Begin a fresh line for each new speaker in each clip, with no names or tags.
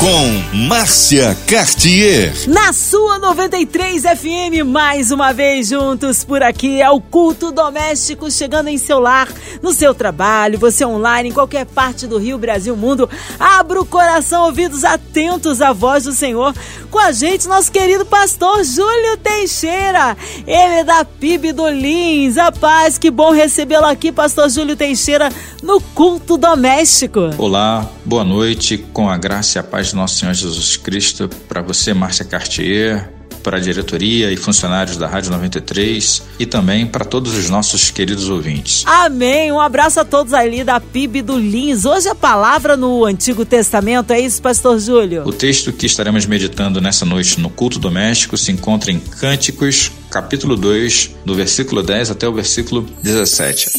com Márcia Cartier.
Na sua 93 FM, mais uma vez juntos por aqui é o culto doméstico chegando em seu lar, no seu trabalho, você online, em qualquer parte do Rio, Brasil, mundo. Abra o coração, ouvidos atentos à voz do Senhor. Com a gente, nosso querido pastor Júlio Teixeira. Ele é da PIB do Lins. A paz, que bom recebê-lo aqui, pastor Júlio Teixeira, no culto doméstico.
Olá, boa noite, com a graça e a paz de nosso Senhor Jesus Cristo, para você, Márcia Cartier, para a diretoria e funcionários da Rádio 93 e também para todos os nossos queridos ouvintes.
Amém. Um abraço a todos ali da PIB do Lins. Hoje a palavra no Antigo Testamento, é isso, pastor Júlio?
O texto que estaremos meditando nessa noite no culto doméstico se encontra em Cânticos, capítulo 2, do versículo 10 até o versículo 17.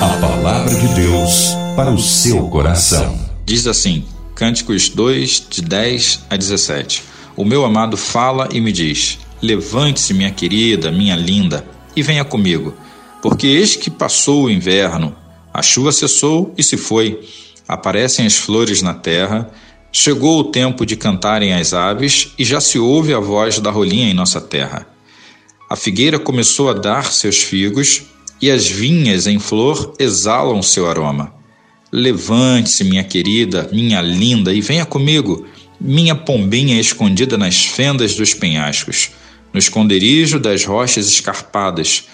A palavra de Deus para o seu coração.
Diz assim: Cânticos 2, de 10 a 17. O meu amado fala e me diz: Levante-se, minha querida, minha linda, e venha comigo, porque eis que passou o inverno, a chuva cessou e se foi, aparecem as flores na terra, chegou o tempo de cantarem as aves e já se ouve a voz da rolinha em nossa terra. A figueira começou a dar seus figos e as vinhas em flor exalam seu aroma. Levante-se, minha querida, minha linda, e venha comigo, minha pombinha escondida nas fendas dos penhascos, no esconderijo das rochas escarpadas.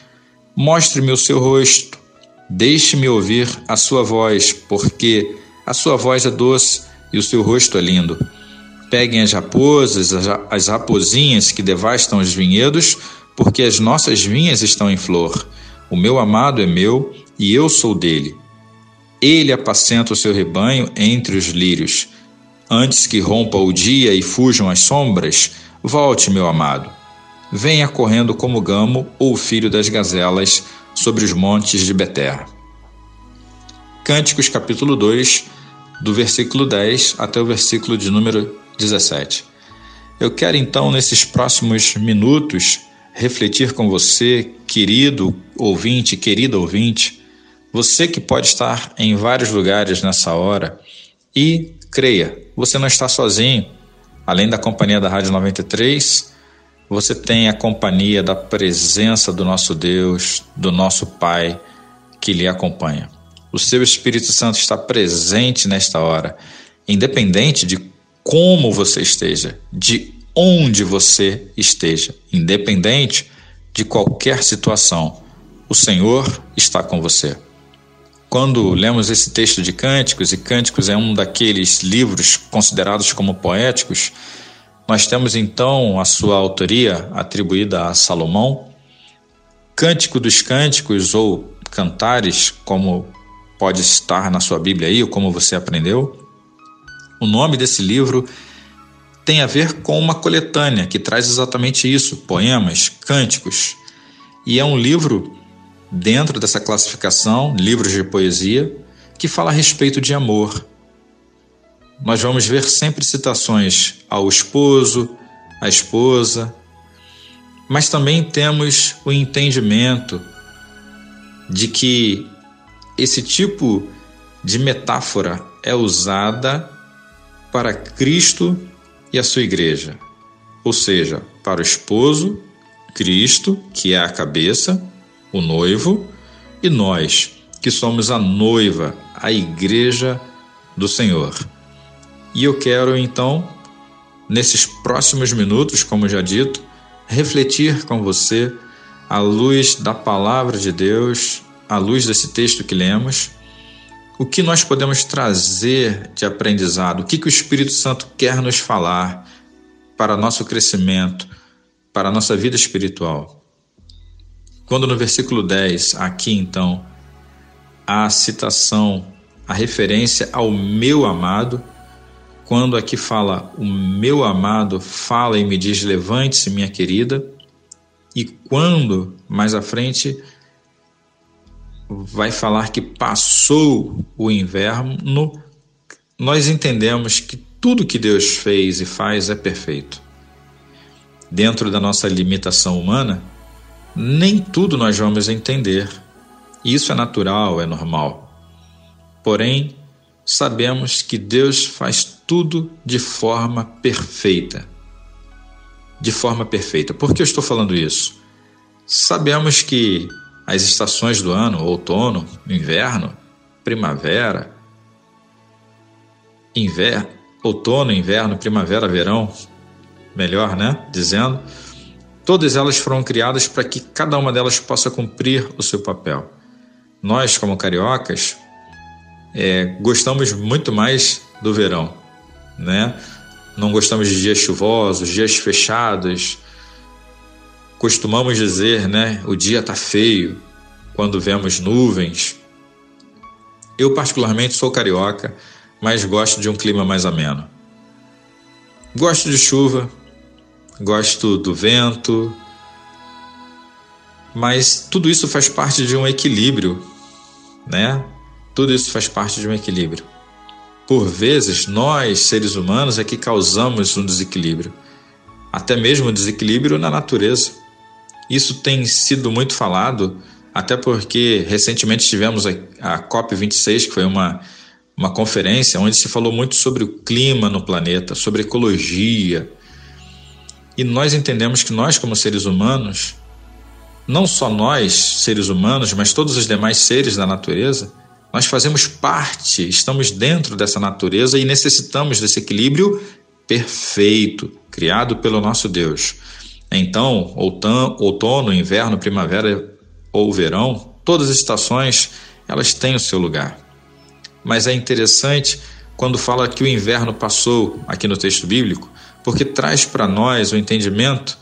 Mostre-me o seu rosto, deixe-me ouvir a sua voz, porque a sua voz é doce e o seu rosto é lindo. Peguem as raposas, as raposinhas que devastam os vinhedos, porque as nossas vinhas estão em flor. O meu amado é meu e eu sou dele. Ele apacenta o seu rebanho entre os lírios. Antes que rompa o dia e fujam as sombras, volte, meu amado. Venha correndo como gamo ou filho das gazelas sobre os montes de Beterra. Cânticos capítulo 2, do versículo 10 até o versículo de número 17. Eu quero então, nesses próximos minutos, refletir com você, querido ouvinte, querida ouvinte, você que pode estar em vários lugares nessa hora e creia, você não está sozinho. Além da companhia da Rádio 93, você tem a companhia da presença do nosso Deus, do nosso Pai que lhe acompanha. O seu Espírito Santo está presente nesta hora, independente de como você esteja, de onde você esteja, independente de qualquer situação. O Senhor está com você. Quando lemos esse texto de Cânticos, e Cânticos é um daqueles livros considerados como poéticos, nós temos então a sua autoria atribuída a Salomão. Cântico dos Cânticos ou Cantares, como pode estar na sua Bíblia aí, ou como você aprendeu. O nome desse livro tem a ver com uma coletânea que traz exatamente isso: poemas, cânticos. E é um livro dentro dessa classificação, livros de poesia, que fala a respeito de amor. Nós vamos ver sempre citações ao esposo, à esposa, mas também temos o entendimento de que esse tipo de metáfora é usada para Cristo e a sua igreja, ou seja, para o esposo, Cristo, que é a cabeça, o noivo, e nós, que somos a noiva, a igreja do Senhor. E eu quero então, nesses próximos minutos, como já dito, refletir com você à luz da palavra de Deus, à luz desse texto que lemos, o que nós podemos trazer de aprendizado, o que, que o Espírito Santo quer nos falar para nosso crescimento, para nossa vida espiritual. Quando no versículo 10, aqui então, a citação, a referência ao meu amado, quando aqui fala o meu amado, fala e me diz levante-se, minha querida, e quando mais à frente vai falar que passou o inverno, nós entendemos que tudo que Deus fez e faz é perfeito. dentro da nossa limitação humana, nem tudo nós vamos entender. Isso é natural, é normal. Porém, sabemos que Deus faz tudo de forma perfeita. De forma perfeita. Por que eu estou falando isso? Sabemos que as estações do ano, outono, inverno, primavera, inverno, outono, inverno, primavera, verão, melhor, né? Dizendo, todas elas foram criadas para que cada uma delas possa cumprir o seu papel. Nós, como cariocas, é, gostamos muito mais do verão, né? Não gostamos de dias chuvosos, dias fechados. Costumamos dizer, né? O dia tá feio quando vemos nuvens. Eu particularmente sou carioca, mas gosto de um clima mais ameno. Gosto de chuva, gosto do vento, mas tudo isso faz parte de um equilíbrio, né? Tudo isso faz parte de um equilíbrio. Por vezes, nós, seres humanos, é que causamos um desequilíbrio, até mesmo um desequilíbrio na natureza. Isso tem sido muito falado, até porque recentemente tivemos a, a COP26, que foi uma, uma conferência onde se falou muito sobre o clima no planeta, sobre ecologia. E nós entendemos que nós, como seres humanos, não só nós, seres humanos, mas todos os demais seres da natureza, nós fazemos parte, estamos dentro dessa natureza e necessitamos desse equilíbrio perfeito, criado pelo nosso Deus. Então, outono, inverno, primavera ou verão, todas as estações, elas têm o seu lugar. Mas é interessante quando fala que o inverno passou aqui no texto bíblico, porque traz para nós o entendimento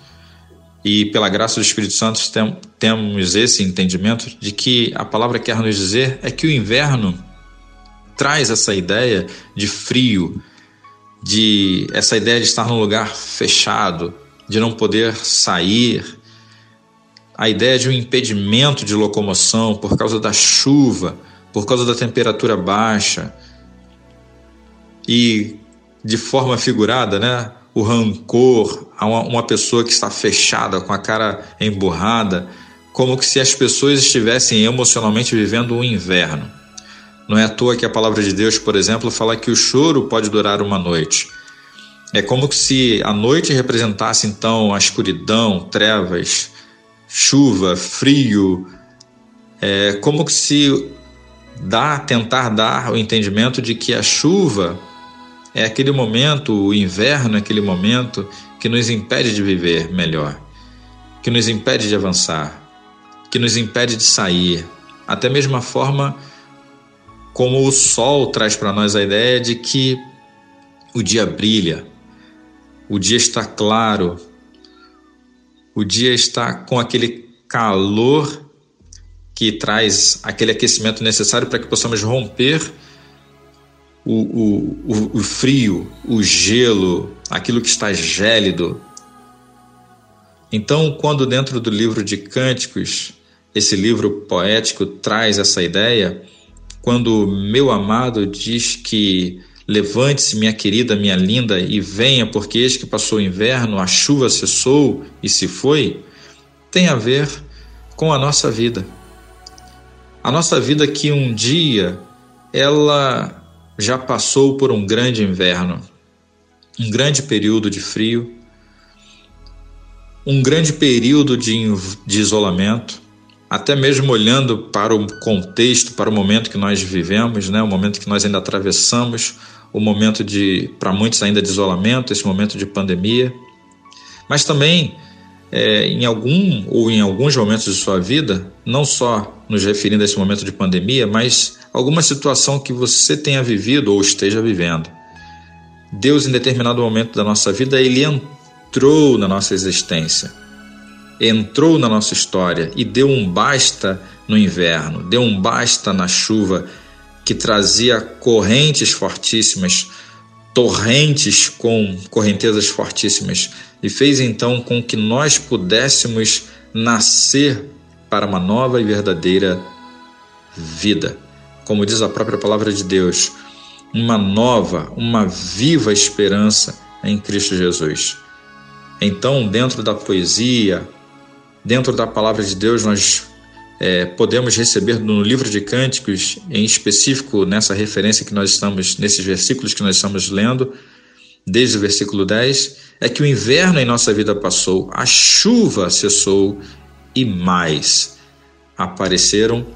e pela graça do Espírito Santo tem, temos esse entendimento de que a palavra quer nos dizer é que o inverno traz essa ideia de frio, de essa ideia de estar num lugar fechado, de não poder sair, a ideia de um impedimento de locomoção por causa da chuva, por causa da temperatura baixa. E de forma figurada, né? O rancor a uma, uma pessoa que está fechada, com a cara emburrada, como se as pessoas estivessem emocionalmente vivendo um inverno. Não é à toa que a palavra de Deus, por exemplo, fala que o choro pode durar uma noite. É como se a noite representasse então a escuridão, trevas, chuva, frio. É como se dá, tentar dar o entendimento de que a chuva é aquele momento, o inverno é aquele momento que nos impede de viver melhor, que nos impede de avançar, que nos impede de sair. Até mesmo a forma como o sol traz para nós a ideia de que o dia brilha, o dia está claro, o dia está com aquele calor que traz aquele aquecimento necessário para que possamos romper o, o, o frio, o gelo, aquilo que está gélido. Então, quando dentro do livro de Cânticos, esse livro poético traz essa ideia, quando meu amado diz que levante-se, minha querida, minha linda, e venha, porque eis que passou o inverno, a chuva cessou e se foi, tem a ver com a nossa vida. A nossa vida que um dia ela já passou por um grande inverno, um grande período de frio, um grande período de, de isolamento, até mesmo olhando para o contexto, para o momento que nós vivemos, né, o momento que nós ainda atravessamos, o momento de, para muitos ainda de isolamento, esse momento de pandemia, mas também é, em algum ou em alguns momentos de sua vida, não só nos referindo a esse momento de pandemia, mas alguma situação que você tenha vivido ou esteja vivendo. Deus, em determinado momento da nossa vida, ele entrou na nossa existência, entrou na nossa história e deu um basta no inverno, deu um basta na chuva que trazia correntes fortíssimas, torrentes com correntezas fortíssimas, e fez então com que nós pudéssemos nascer para uma nova e verdadeira vida. Como diz a própria palavra de Deus, uma nova, uma viva esperança em Cristo Jesus. Então, dentro da poesia, dentro da palavra de Deus, nós é, podemos receber no livro de Cânticos, em específico nessa referência que nós estamos, nesses versículos que nós estamos lendo, desde o versículo 10, é que o inverno em nossa vida passou, a chuva cessou e mais apareceram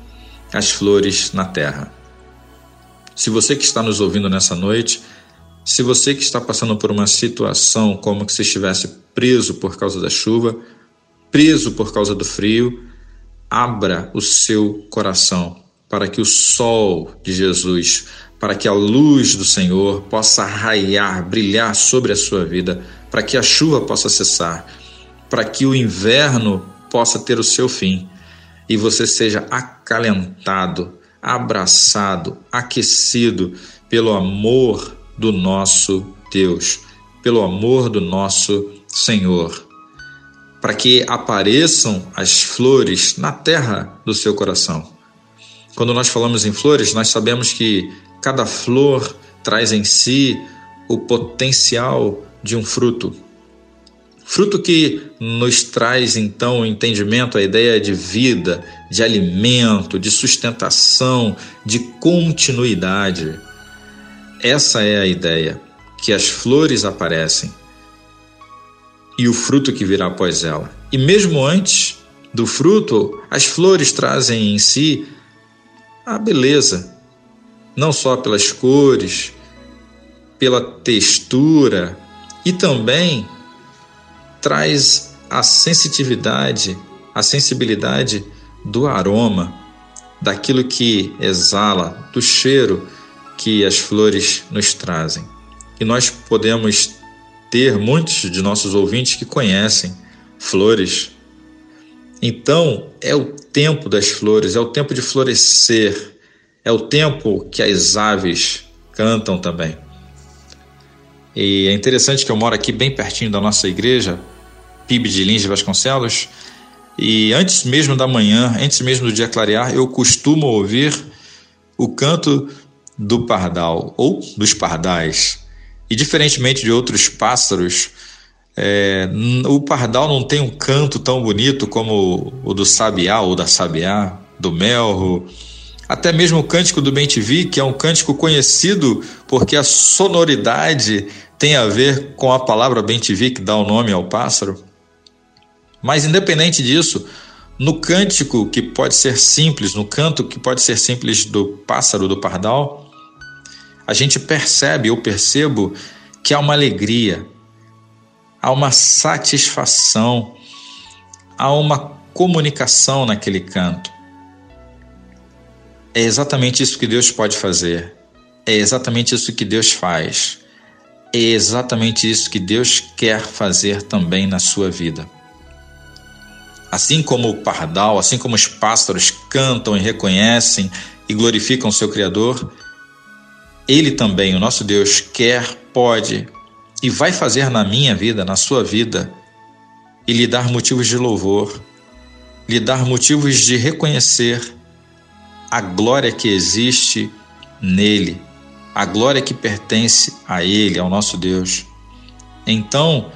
as flores na terra. Se você que está nos ouvindo nessa noite, se você que está passando por uma situação como que se estivesse preso por causa da chuva, preso por causa do frio, abra o seu coração para que o sol de Jesus, para que a luz do Senhor possa raiar, brilhar sobre a sua vida, para que a chuva possa cessar, para que o inverno possa ter o seu fim e você seja acalentado, abraçado, aquecido pelo amor do nosso Deus, pelo amor do nosso Senhor para que apareçam as flores na terra do seu coração. Quando nós falamos em flores, nós sabemos que cada flor traz em si o potencial de um fruto. Fruto que nos traz então o entendimento, a ideia de vida, de alimento, de sustentação, de continuidade. Essa é a ideia, que as flores aparecem e o fruto que virá após ela. E mesmo antes do fruto, as flores trazem em si a beleza, não só pelas cores, pela textura e também traz a sensitividade, a sensibilidade do aroma, daquilo que exala, do cheiro que as flores nos trazem. E nós podemos ter muitos de nossos ouvintes que conhecem flores. Então, é o tempo das flores, é o tempo de florescer, é o tempo que as aves cantam também. E é interessante que eu moro aqui bem pertinho da nossa igreja, PIB de Lins de Vasconcelos, e antes mesmo da manhã, antes mesmo do dia clarear, eu costumo ouvir o canto do pardal ou dos pardais. E diferentemente de outros pássaros, é, o pardal não tem um canto tão bonito como o do sabiá ou da sabiá, do melro. Até mesmo o cântico do Bentivi, que é um cântico conhecido porque a sonoridade tem a ver com a palavra Bentivi, que dá o nome ao pássaro. Mas independente disso, no cântico que pode ser simples, no canto que pode ser simples do pássaro do pardal, a gente percebe, eu percebo, que há uma alegria, há uma satisfação, há uma comunicação naquele canto. É exatamente isso que Deus pode fazer. É exatamente isso que Deus faz. É exatamente isso que Deus quer fazer também na sua vida. Assim como o pardal, assim como os pássaros cantam e reconhecem e glorificam seu Criador, ele também, o nosso Deus, quer, pode e vai fazer na minha vida, na sua vida, e lhe dar motivos de louvor, lhe dar motivos de reconhecer a glória que existe nele, a glória que pertence a ele, ao nosso Deus. Então,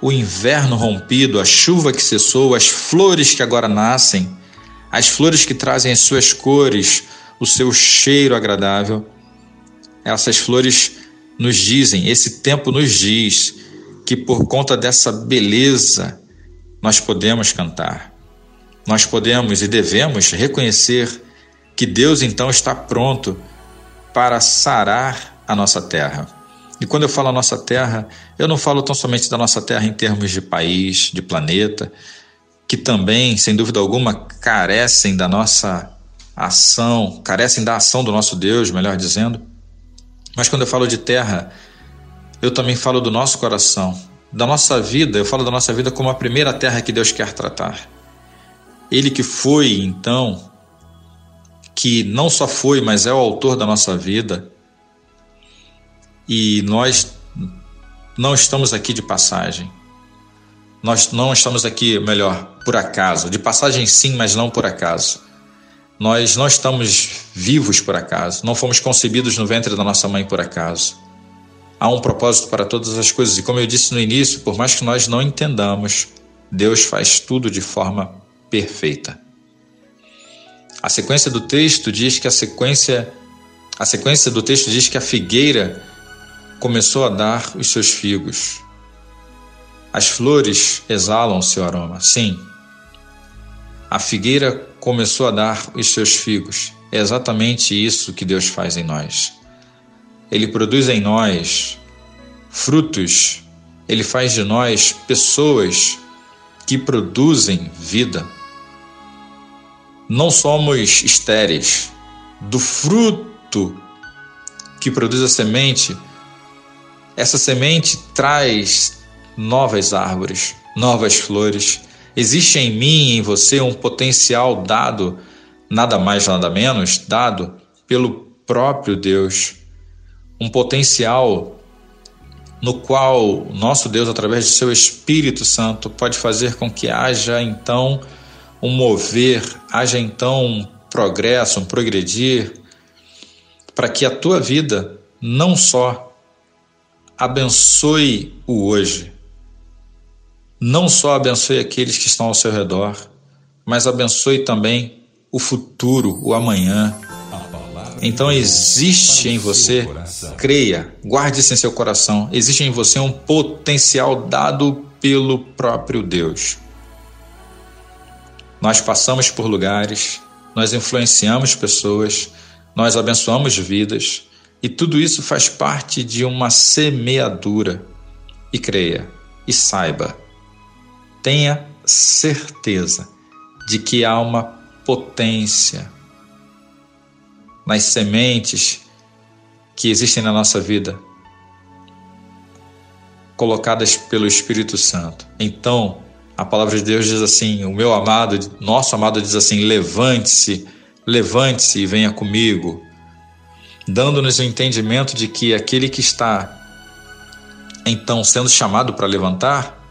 o inverno rompido, a chuva que cessou, as flores que agora nascem, as flores que trazem as suas cores, o seu cheiro agradável, essas flores nos dizem, esse tempo nos diz que por conta dessa beleza nós podemos cantar. Nós podemos e devemos reconhecer que Deus então está pronto para sarar a nossa terra. E quando eu falo a nossa terra, eu não falo tão somente da nossa terra em termos de país, de planeta, que também, sem dúvida alguma, carecem da nossa ação, carecem da ação do nosso Deus, melhor dizendo, mas quando eu falo de terra, eu também falo do nosso coração, da nossa vida. Eu falo da nossa vida como a primeira terra que Deus quer tratar. Ele que foi, então, que não só foi, mas é o autor da nossa vida. E nós não estamos aqui de passagem. Nós não estamos aqui, melhor, por acaso. De passagem sim, mas não por acaso. Nós não estamos vivos por acaso, não fomos concebidos no ventre da nossa mãe por acaso. há um propósito para todas as coisas. E como eu disse no início, por mais que nós não entendamos, Deus faz tudo de forma perfeita. A sequência do texto diz que a sequência a sequência do texto diz que a figueira começou a dar os seus figos. As flores exalam seu aroma. Sim. A figueira começou a dar os seus figos. É exatamente isso que Deus faz em nós. Ele produz em nós frutos, ele faz de nós pessoas que produzem vida. Não somos estéreis. Do fruto que produz a semente, essa semente traz novas árvores, novas flores. Existe em mim e em você um potencial dado, nada mais, nada menos, dado pelo próprio Deus um potencial no qual nosso Deus, através de seu Espírito Santo, pode fazer com que haja então um mover, haja então um progresso, um progredir, para que a tua vida não só abençoe o hoje, não só abençoe aqueles que estão ao seu redor, mas abençoe também o futuro, o amanhã, então existe em você, creia, guarde isso em seu coração, existe em você um potencial dado pelo próprio Deus. Nós passamos por lugares, nós influenciamos pessoas, nós abençoamos vidas, e tudo isso faz parte de uma semeadura. E creia, e saiba, tenha certeza de que há uma potência nas sementes que existem na nossa vida, colocadas pelo Espírito Santo. Então, a palavra de Deus diz assim: o meu amado, nosso amado diz assim: levante-se, levante-se e venha comigo, dando-nos o entendimento de que aquele que está então sendo chamado para levantar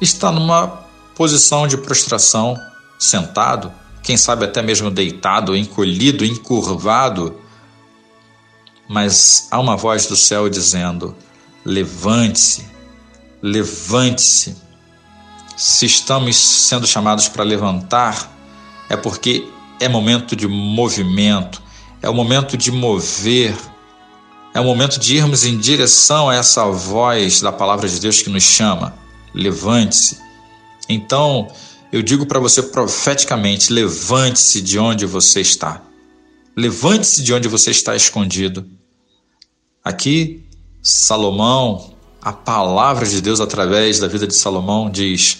está numa posição de prostração, sentado, quem sabe até mesmo deitado, encolhido, encurvado. Mas há uma voz do céu dizendo: levante-se, levante-se. Se estamos sendo chamados para levantar, é porque é momento de movimento, é o momento de mover, é o momento de irmos em direção a essa voz da palavra de Deus que nos chama. Levante-se. Então, eu digo para você profeticamente: levante-se de onde você está. Levante-se de onde você está escondido. Aqui, Salomão, a palavra de Deus através da vida de Salomão diz: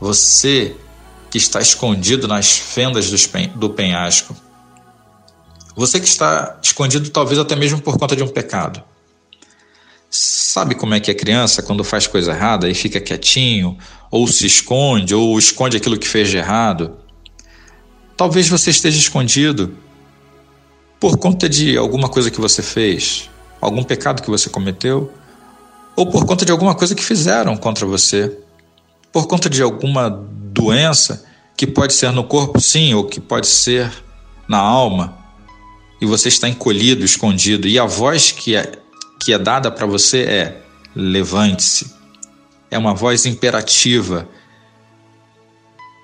Você que está escondido nas fendas do penhasco, você que está escondido talvez até mesmo por conta de um pecado. Sabe como é que é criança quando faz coisa errada e fica quietinho, ou se esconde, ou esconde aquilo que fez de errado? Talvez você esteja escondido por conta de alguma coisa que você fez, algum pecado que você cometeu, ou por conta de alguma coisa que fizeram contra você, por conta de alguma doença que pode ser no corpo, sim, ou que pode ser na alma, e você está encolhido, escondido, e a voz que é que é dada para você é: levante-se. É uma voz imperativa.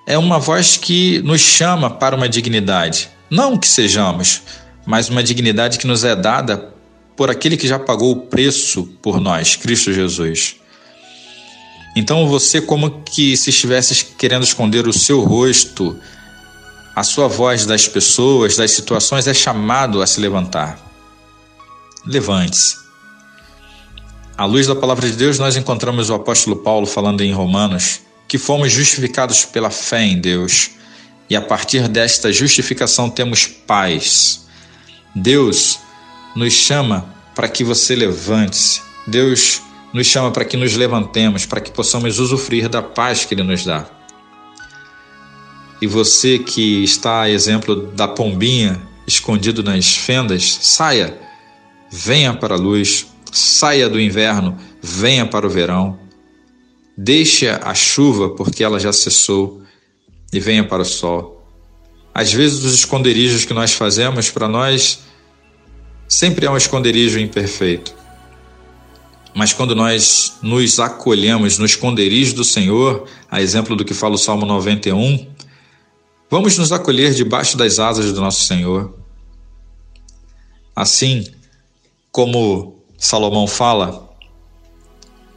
É uma voz que nos chama para uma dignidade. Não que sejamos, mas uma dignidade que nos é dada por aquele que já pagou o preço por nós, Cristo Jesus. Então você, como que se estivesse querendo esconder o seu rosto, a sua voz das pessoas, das situações, é chamado a se levantar. Levante-se. À luz da palavra de Deus, nós encontramos o apóstolo Paulo falando em Romanos que fomos justificados pela fé em Deus e a partir desta justificação temos paz. Deus nos chama para que você levante-se. Deus nos chama para que nos levantemos, para que possamos usufruir da paz que Ele nos dá. E você que está, exemplo da pombinha escondido nas fendas, saia, venha para a luz, Saia do inverno, venha para o verão. Deixe a chuva, porque ela já cessou, e venha para o sol. Às vezes, os esconderijos que nós fazemos para nós sempre é um esconderijo imperfeito. Mas quando nós nos acolhemos no esconderijo do Senhor, a exemplo do que fala o Salmo 91, vamos nos acolher debaixo das asas do nosso Senhor. Assim como Salomão fala,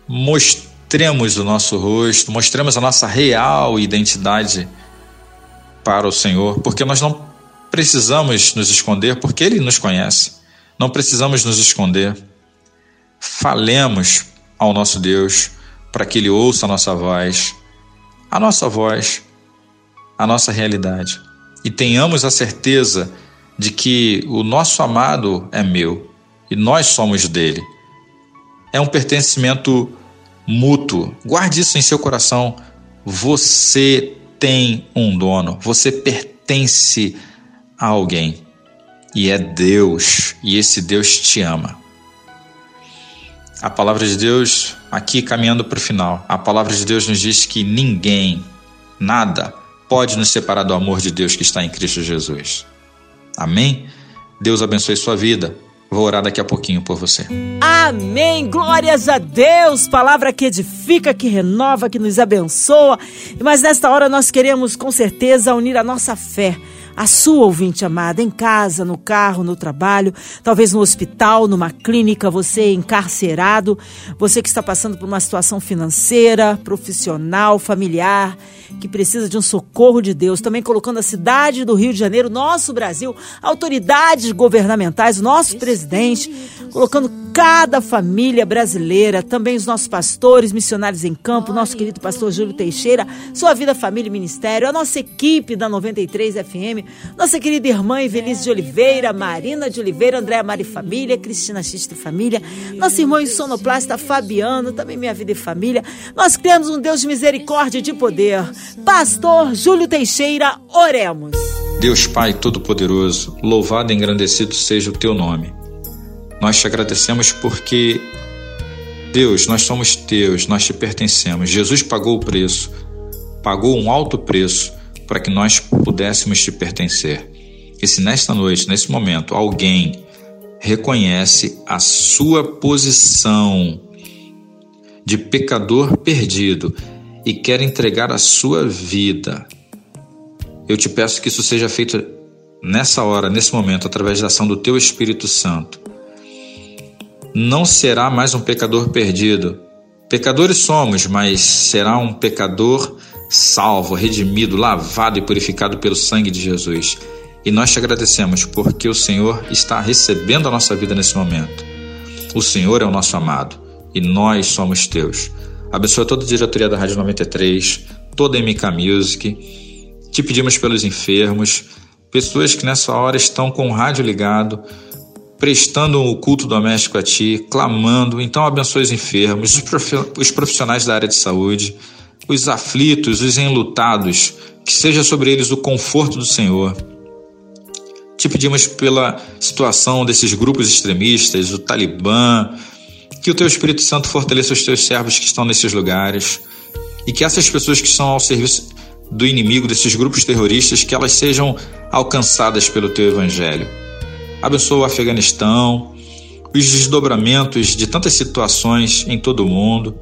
mostremos o nosso rosto, mostremos a nossa real identidade para o Senhor, porque nós não precisamos nos esconder, porque Ele nos conhece. Não precisamos nos esconder. Falemos ao nosso Deus para que Ele ouça a nossa voz, a nossa voz, a nossa realidade. E tenhamos a certeza de que o nosso amado é meu e nós somos dele. É um pertencimento mútuo. Guarde isso em seu coração. Você tem um dono, você pertence a alguém. E é Deus, e esse Deus te ama. A palavra de Deus, aqui caminhando para o final, a palavra de Deus nos diz que ninguém, nada, pode nos separar do amor de Deus que está em Cristo Jesus. Amém? Deus abençoe sua vida. Vou orar daqui a pouquinho por você.
Amém. Glórias a Deus. Palavra que edifica, que renova, que nos abençoa. Mas nesta hora nós queremos com certeza unir a nossa fé a sua ouvinte amada, em casa, no carro, no trabalho, talvez no hospital, numa clínica, você encarcerado, você que está passando por uma situação financeira, profissional, familiar, que precisa de um socorro de Deus, também colocando a cidade do Rio de Janeiro, nosso Brasil, autoridades governamentais, nosso presidente, colocando cada família brasileira, também os nossos pastores, missionários em campo, nosso querido pastor Júlio Teixeira, sua vida, família e ministério, a nossa equipe da 93 FM, nossa querida irmã Evelise de Oliveira, Marina de Oliveira, Andréa Mari Família, Cristina Xista Família, nosso irmão sonoplasta Fabiano, também minha vida e família. Nós criamos um Deus de misericórdia e de poder. Pastor Júlio Teixeira, oremos.
Deus Pai Todo-Poderoso, louvado e engrandecido seja o teu nome. Nós te agradecemos porque, Deus, nós somos teus, nós te pertencemos. Jesus pagou o preço, pagou um alto preço para que nós pudéssemos te pertencer. E se nesta noite, nesse momento, alguém reconhece a sua posição de pecador perdido e quer entregar a sua vida, eu te peço que isso seja feito nessa hora, nesse momento, através da ação do teu Espírito Santo não será mais um pecador perdido. Pecadores somos, mas será um pecador salvo, redimido, lavado e purificado pelo sangue de Jesus. E nós te agradecemos porque o Senhor está recebendo a nossa vida nesse momento. O Senhor é o nosso amado e nós somos teus. Abençoa toda a diretoria da Rádio 93, toda a MK Music. Te pedimos pelos enfermos, pessoas que nessa hora estão com o rádio ligado, prestando o culto doméstico a Ti, clamando. Então, abençoe os enfermos, os profissionais da área de saúde, os aflitos, os enlutados, que seja sobre eles o conforto do Senhor. Te pedimos pela situação desses grupos extremistas, o Talibã, que o Teu Espírito Santo fortaleça os Teus servos que estão nesses lugares e que essas pessoas que estão ao serviço do inimigo, desses grupos terroristas, que elas sejam alcançadas pelo Teu Evangelho abençoa o Afeganistão, os desdobramentos de tantas situações em todo o mundo.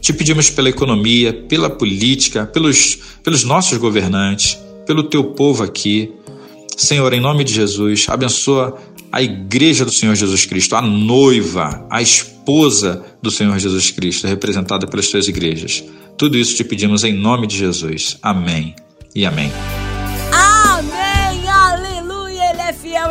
Te pedimos pela economia, pela política, pelos, pelos nossos governantes, pelo teu povo aqui. Senhor, em nome de Jesus, abençoa a igreja do Senhor Jesus Cristo, a noiva, a esposa do Senhor Jesus Cristo, representada pelas tuas igrejas. Tudo isso te pedimos em nome de Jesus. Amém e amém.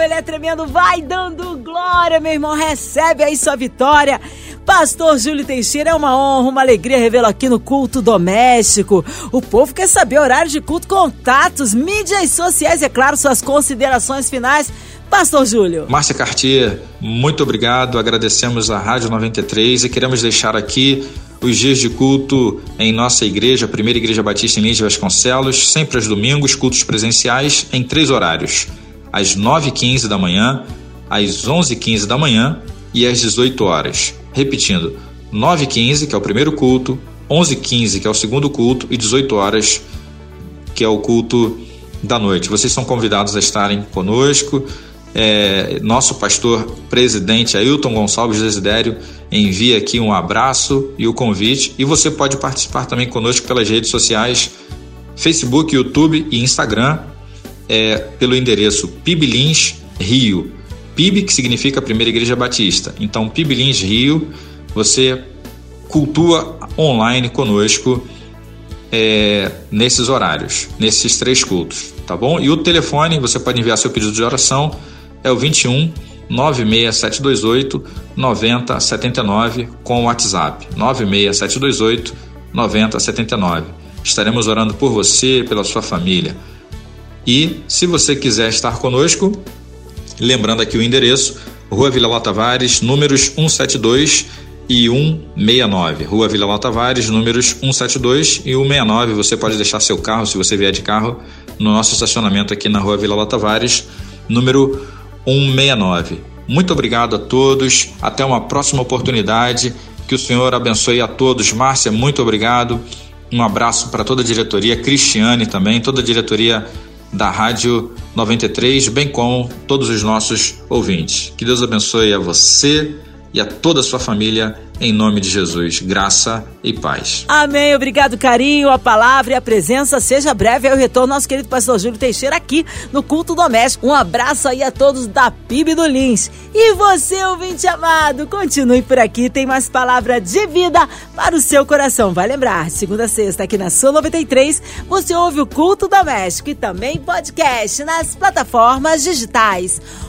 Ele é tremendo. Vai dando glória, meu irmão. Recebe aí sua vitória. Pastor Júlio Teixeira, é uma honra, uma alegria revê-lo aqui no culto doméstico. O povo quer saber horário de culto, contatos, mídias sociais e, é claro, suas considerações finais. Pastor Júlio.
Márcia Cartier, muito obrigado. Agradecemos a Rádio 93 e queremos deixar aqui os dias de culto em nossa igreja, Primeira Igreja Batista em Lins de Vasconcelos, sempre aos domingos, cultos presenciais em três horários às 9h15 da manhã, às 11h15 da manhã e às 18 horas. Repetindo, 9h15, que é o primeiro culto, 11h15, que é o segundo culto, e 18 horas, que é o culto da noite. Vocês são convidados a estarem conosco. É, nosso pastor presidente Ailton Gonçalves Desidério envia aqui um abraço e o convite. E você pode participar também conosco pelas redes sociais, Facebook, YouTube e Instagram, é, pelo endereço Pibilins Rio. PIB, que significa Primeira Igreja Batista. Então, Pibilins Rio, você cultua online conosco é, nesses horários, nesses três cultos, tá bom? E o telefone, você pode enviar seu pedido de oração, é o 21 96728 9079 com o WhatsApp 96728 9079. Estaremos orando por você, pela sua família. E se você quiser estar conosco, lembrando aqui o endereço, Rua Vila Ló Tavares, números 172 e 169. Rua Vila Ló Tavares, números 172 e 169. Você pode deixar seu carro, se você vier de carro, no nosso estacionamento aqui na Rua Vila Ló Tavares, número 169. Muito obrigado a todos. Até uma próxima oportunidade. Que o Senhor abençoe a todos. Márcia, muito obrigado. Um abraço para toda a diretoria, Cristiane também, toda a diretoria da Rádio 93, bem como todos os nossos ouvintes. Que Deus abençoe a você e a toda a sua família, em nome de Jesus. Graça e paz.
Amém. Obrigado, carinho, a palavra e a presença. Seja breve ao retorno, nosso querido pastor Júlio Teixeira aqui no Culto Doméstico. Um abraço aí a todos da PIB do Lins. E você, ouvinte amado, continue por aqui, tem mais palavra de vida para o seu coração. Vai lembrar, segunda a sexta aqui na Sua 93, você ouve o Culto Doméstico e também podcast nas plataformas digitais.